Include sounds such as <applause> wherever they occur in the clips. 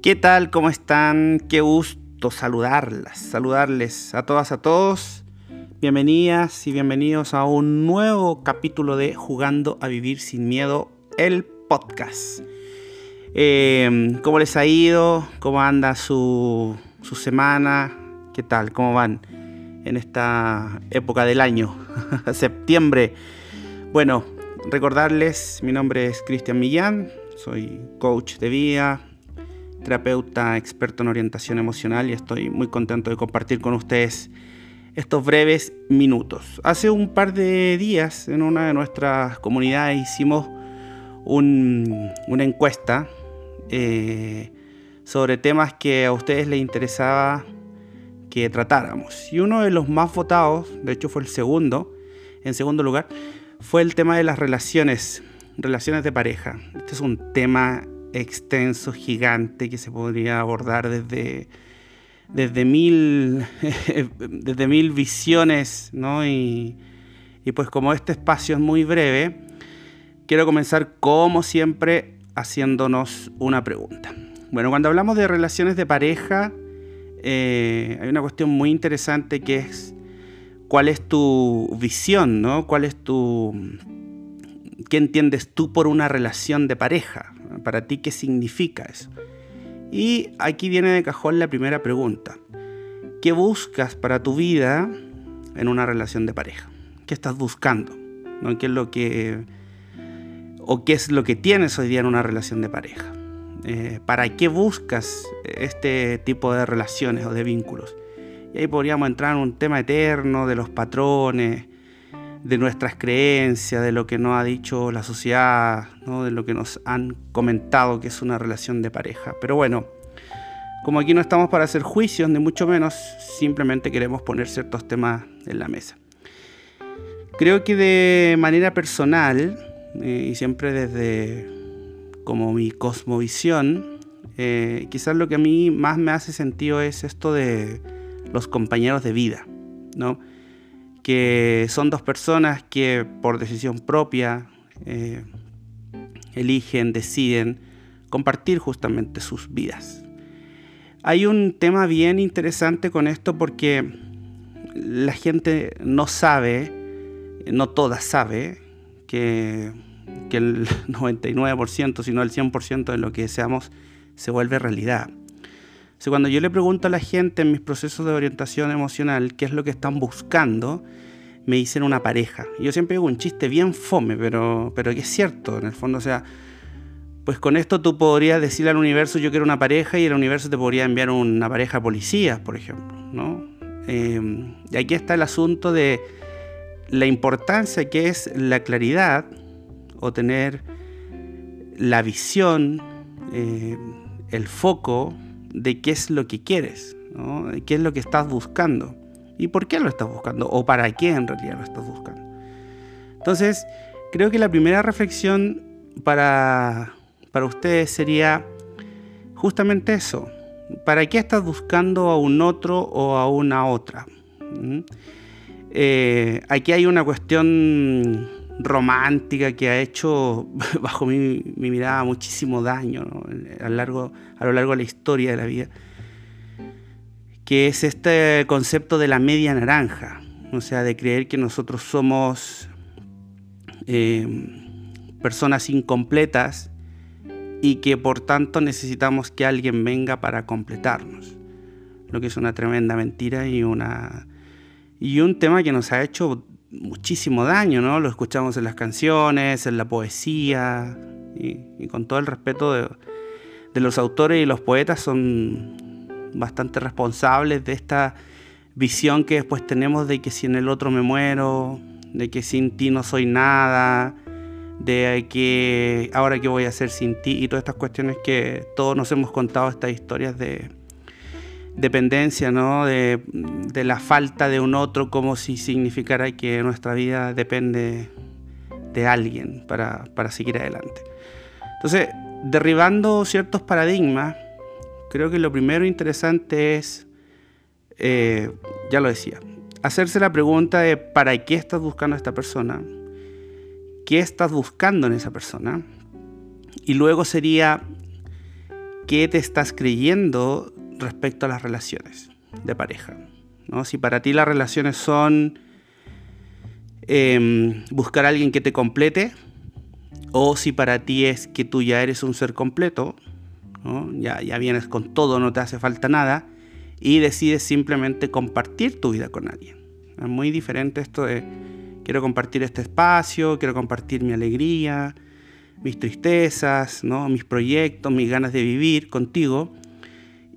¿Qué tal? ¿Cómo están? Qué gusto saludarlas, saludarles a todas, a todos. Bienvenidas y bienvenidos a un nuevo capítulo de Jugando a Vivir sin Miedo, el podcast. Em, ¿Cómo les ha ido? ¿Cómo anda su, su semana? ¿Qué tal? ¿Cómo van en esta época del año? <laughs> Septiembre. Bueno, recordarles, mi nombre es Cristian Millán, soy coach de vida, terapeuta experto en orientación emocional y estoy muy contento de compartir con ustedes estos breves minutos. Hace un par de días en una de nuestras comunidades hicimos una encuesta eh, sobre temas que a ustedes les interesaba que tratáramos. Y uno de los más votados, de hecho fue el segundo, en segundo lugar, fue el tema de las relaciones, relaciones de pareja. Este es un tema extenso, gigante, que se podría abordar desde, desde, mil, <laughs> desde mil visiones, ¿no? Y, pues como este espacio es muy breve, quiero comenzar como siempre haciéndonos una pregunta. Bueno, cuando hablamos de relaciones de pareja, eh, hay una cuestión muy interesante que es cuál es tu visión, ¿no? ¿Cuál es tu... ¿Qué entiendes tú por una relación de pareja? Para ti, ¿qué significa eso? Y aquí viene de cajón la primera pregunta. ¿Qué buscas para tu vida en una relación de pareja? ¿Qué estás buscando? ¿No? ¿Qué es lo que o qué es lo que tienes hoy día en una relación de pareja? Eh, ¿Para qué buscas este tipo de relaciones o de vínculos? Y ahí podríamos entrar en un tema eterno de los patrones, de nuestras creencias, de lo que nos ha dicho la sociedad, de lo que nos han comentado que es una relación de pareja. Pero bueno, como aquí no estamos para hacer juicios, ni mucho menos, simplemente queremos poner ciertos temas en la mesa. Creo que de manera personal, eh, y siempre desde como mi cosmovisión, eh, quizás lo que a mí más me hace sentido es esto de los compañeros de vida, ¿no? Que son dos personas que por decisión propia eh, eligen, deciden compartir justamente sus vidas. Hay un tema bien interesante con esto porque la gente no sabe, no toda sabe, que, que el <laughs> 99%, sino el 100% de lo que deseamos se vuelve realidad. O cuando yo le pregunto a la gente en mis procesos de orientación emocional qué es lo que están buscando, me dicen una pareja. yo siempre digo un chiste bien fome, pero, pero que es cierto, en el fondo, o sea, pues con esto tú podrías decirle al universo yo quiero una pareja y el universo te podría enviar una pareja policía, por ejemplo, ¿no? Eh, y aquí está el asunto de la importancia que es la claridad o tener la visión, eh, el foco de qué es lo que quieres, qué es lo que estás buscando y por qué lo estás buscando o para qué en realidad lo estás buscando. Entonces, creo que la primera reflexión para, para ustedes sería justamente eso. ¿Para qué estás buscando a un otro o a una otra? ¿Mm? Eh, aquí hay una cuestión romántica que ha hecho, <laughs> bajo mi, mirada, muchísimo daño a, largo, a lo largo de la historia de la vida, que es este concepto de la media naranja, o sea, de creer que nosotros somos eh, personas incompletas y que por tanto necesitamos que alguien venga para completarnos, lo que es una tremenda mentira y, una, y un tema que nos ha hecho muchísimo daño, ¿no? Lo escuchamos en las canciones, en la poesía, y, con todo el respeto de, los autores y los poetas son bastante responsables de esta visión que después tenemos de que si en el otro me muero, de que sin ti no soy nada, de que ahora qué voy a hacer sin ti y todas estas cuestiones que todos nos hemos contado estas historias de, dependencia, ¿no? De, la falta de un otro como si significara que nuestra vida depende de alguien para, seguir adelante. Entonces, derribando ciertos paradigmas, creo que lo primero interesante es, eh, ya lo decía, hacerse la pregunta de ¿para qué estás buscando a esta persona? ¿Qué estás buscando en esa persona? Y luego sería qué te estás creyendo respecto a las relaciones de pareja. ¿no? Si para ti las relaciones son em, buscar a alguien que te complete, o si para ti es que tú ya eres un ser completo, ya, ya vienes con todo, no te hace falta nada, y decides simplemente compartir tu vida con alguien. Es muy diferente esto de quiero compartir este espacio, quiero compartir mi alegría, mis tristezas, ¿no? mis proyectos, mis ganas de vivir contigo.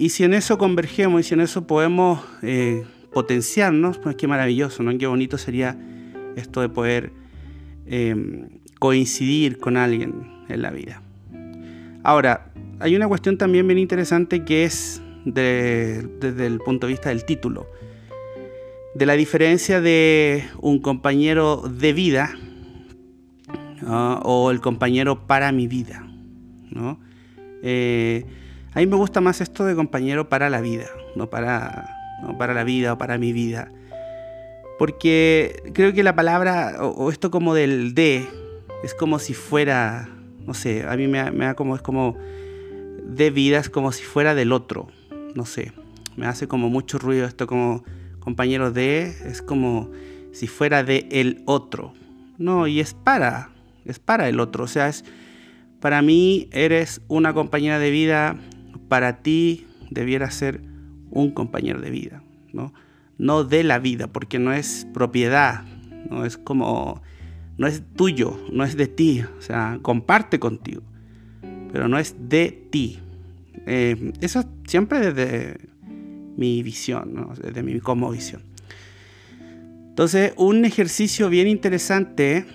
Y si en eso convergemos y si en eso podemos eh, potenciarnos, pues qué maravilloso, ¿no? Qué bonito sería esto de poder em, coincidir con alguien en la vida. Ahora, hay una cuestión también bien interesante que es desde el punto de vista del título, de la diferencia de un compañero de vida o el compañero para mi vida. ¿no? Eh, a mí me gusta más esto de compañero para la vida, no para, para la vida o para mi vida. Porque creo que la palabra, o, esto como del de, es como si fuera, no sé, a mí me, me da como, es como de vida, es como si fuera del otro, no sé, me hace como mucho ruido esto como compañero de, es como si fuera de el otro. No, y es para, es para el otro. O sea, es para mí eres una compañera de vida, para ti debiera ser un compañero de vida, ¿no? No de la vida, porque no es propiedad, no es como, no es tuyo, no es de ti, o sea, comparte contigo, pero no es de ti. Eh, eso siempre desde mi visión, desde mi como visión. Entonces, un ejercicio bien interesante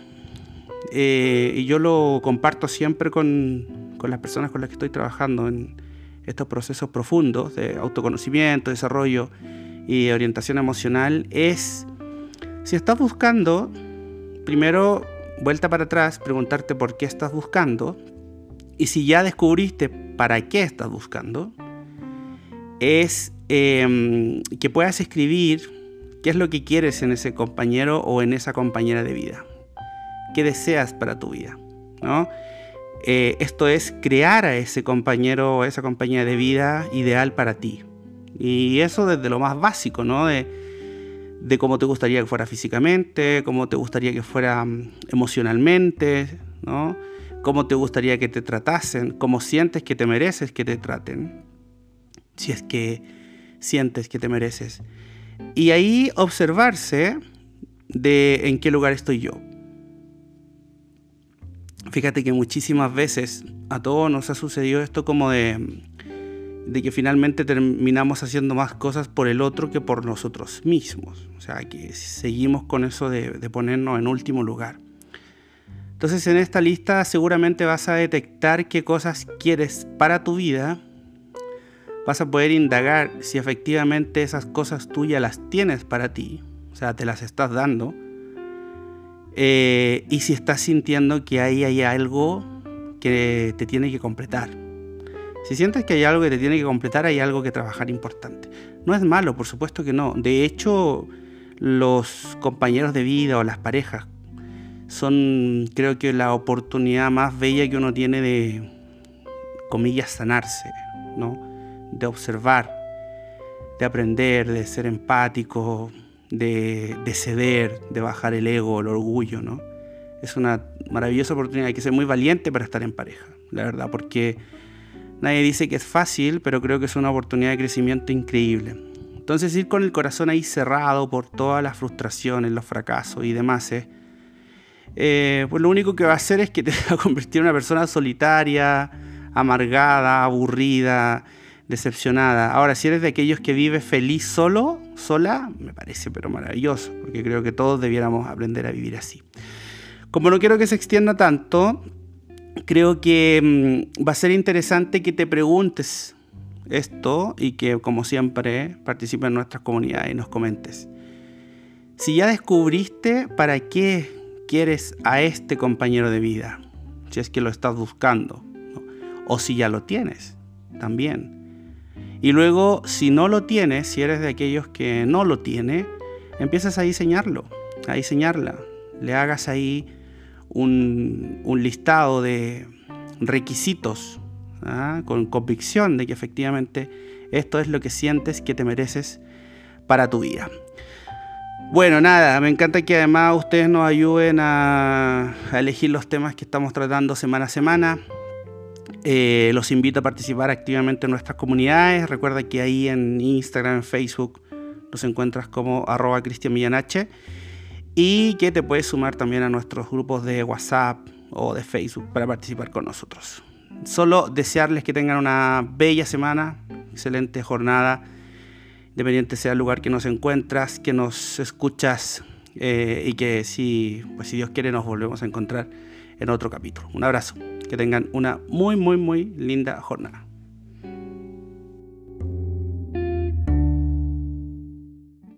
eh, y yo lo comparto siempre con, las personas con las que estoy trabajando en estos procesos profundos de autoconocimiento, desarrollo y orientación emocional, es si estás buscando, primero vuelta para atrás, preguntarte por qué estás buscando, y si ya descubriste para qué estás buscando, es em, que puedas escribir qué es lo que quieres en ese compañero o en esa compañera de vida qué deseas para tu vida, ¿no? Eh, esto es crear a ese compañero o esa compañía de vida ideal para ti. Y eso desde lo más básico, ¿no? De, de cómo te gustaría que fuera físicamente, cómo te gustaría que fuera mm, emocionalmente, ¿no? Cómo te gustaría que te tratasen, cómo sientes que te mereces que te traten, si es que sientes que te mereces. Y ahí observarse de en qué lugar estoy yo. Fíjate que muchísimas veces a todos nos ha sucedido esto como de, que finalmente terminamos haciendo más cosas por el otro que por nosotros mismos. O sea, que seguimos con eso de, de ponernos en último lugar. Entonces en esta lista seguramente vas a detectar qué cosas quieres para tu vida. Vas a poder indagar si efectivamente esas cosas tuyas las tienes para ti. O sea, te las estás dando eh, y si estás sintiendo que ahí hay algo que te tiene que completar. Si sientes que hay algo que te tiene que completar, hay algo que trabajar importante. No es malo, por supuesto que no. De hecho, los compañeros de vida o las parejas son, creo que, la oportunidad más bella que uno tiene de, comillas, sanarse, ¿no? De observar, de aprender, de ser empático, de, ceder, de bajar el ego, el orgullo, ¿no? Es una maravillosa oportunidad, hay que ser muy valiente para estar en pareja, la verdad, porque nadie dice que es fácil, pero creo que es una oportunidad de crecimiento increíble. Entonces ir con el corazón ahí cerrado por todas las frustraciones, los fracasos y demás, eh, pues lo único que va a hacer es que te <laughs> va a convertir en una persona solitaria, amargada, aburrida, decepcionada. Ahora, si eres de aquellos que vive feliz solo, sola, me parece pero maravilloso, porque creo que todos debiéramos aprender a vivir así. Como no quiero que se extienda tanto, creo que mm, va a ser interesante que te preguntes esto y que, como siempre, participes en nuestras comunidades y nos comentes. Si ya descubriste para qué quieres a este compañero de vida, si es que lo estás buscando, o si ya lo tienes también. Y luego, si no lo tienes, si eres de aquellos que no lo tiene, empiezas a diseñarlo, a diseñarla. Le hagas ahí un, listado de requisitos ¿ah? con convicción de que efectivamente esto es lo que sientes que te mereces para tu vida. Bueno, nada, me encanta que además ustedes nos ayuden a, elegir los temas que estamos tratando semana a semana. Eh, los invito a participar activamente en nuestras comunidades. Recuerda que ahí en Instagram, en Facebook, nos encuentras como arroba y que te puedes sumar también a nuestros grupos de WhatsApp o de Facebook para participar con nosotros. Solo desearles que tengan una bella semana, excelente jornada dependiente sea el lugar que nos encuentras, que nos escuchas eh, y que pues si Dios quiere nos volvemos a encontrar en otro capítulo. Un abrazo, que tengan una muy, muy, muy linda jornada.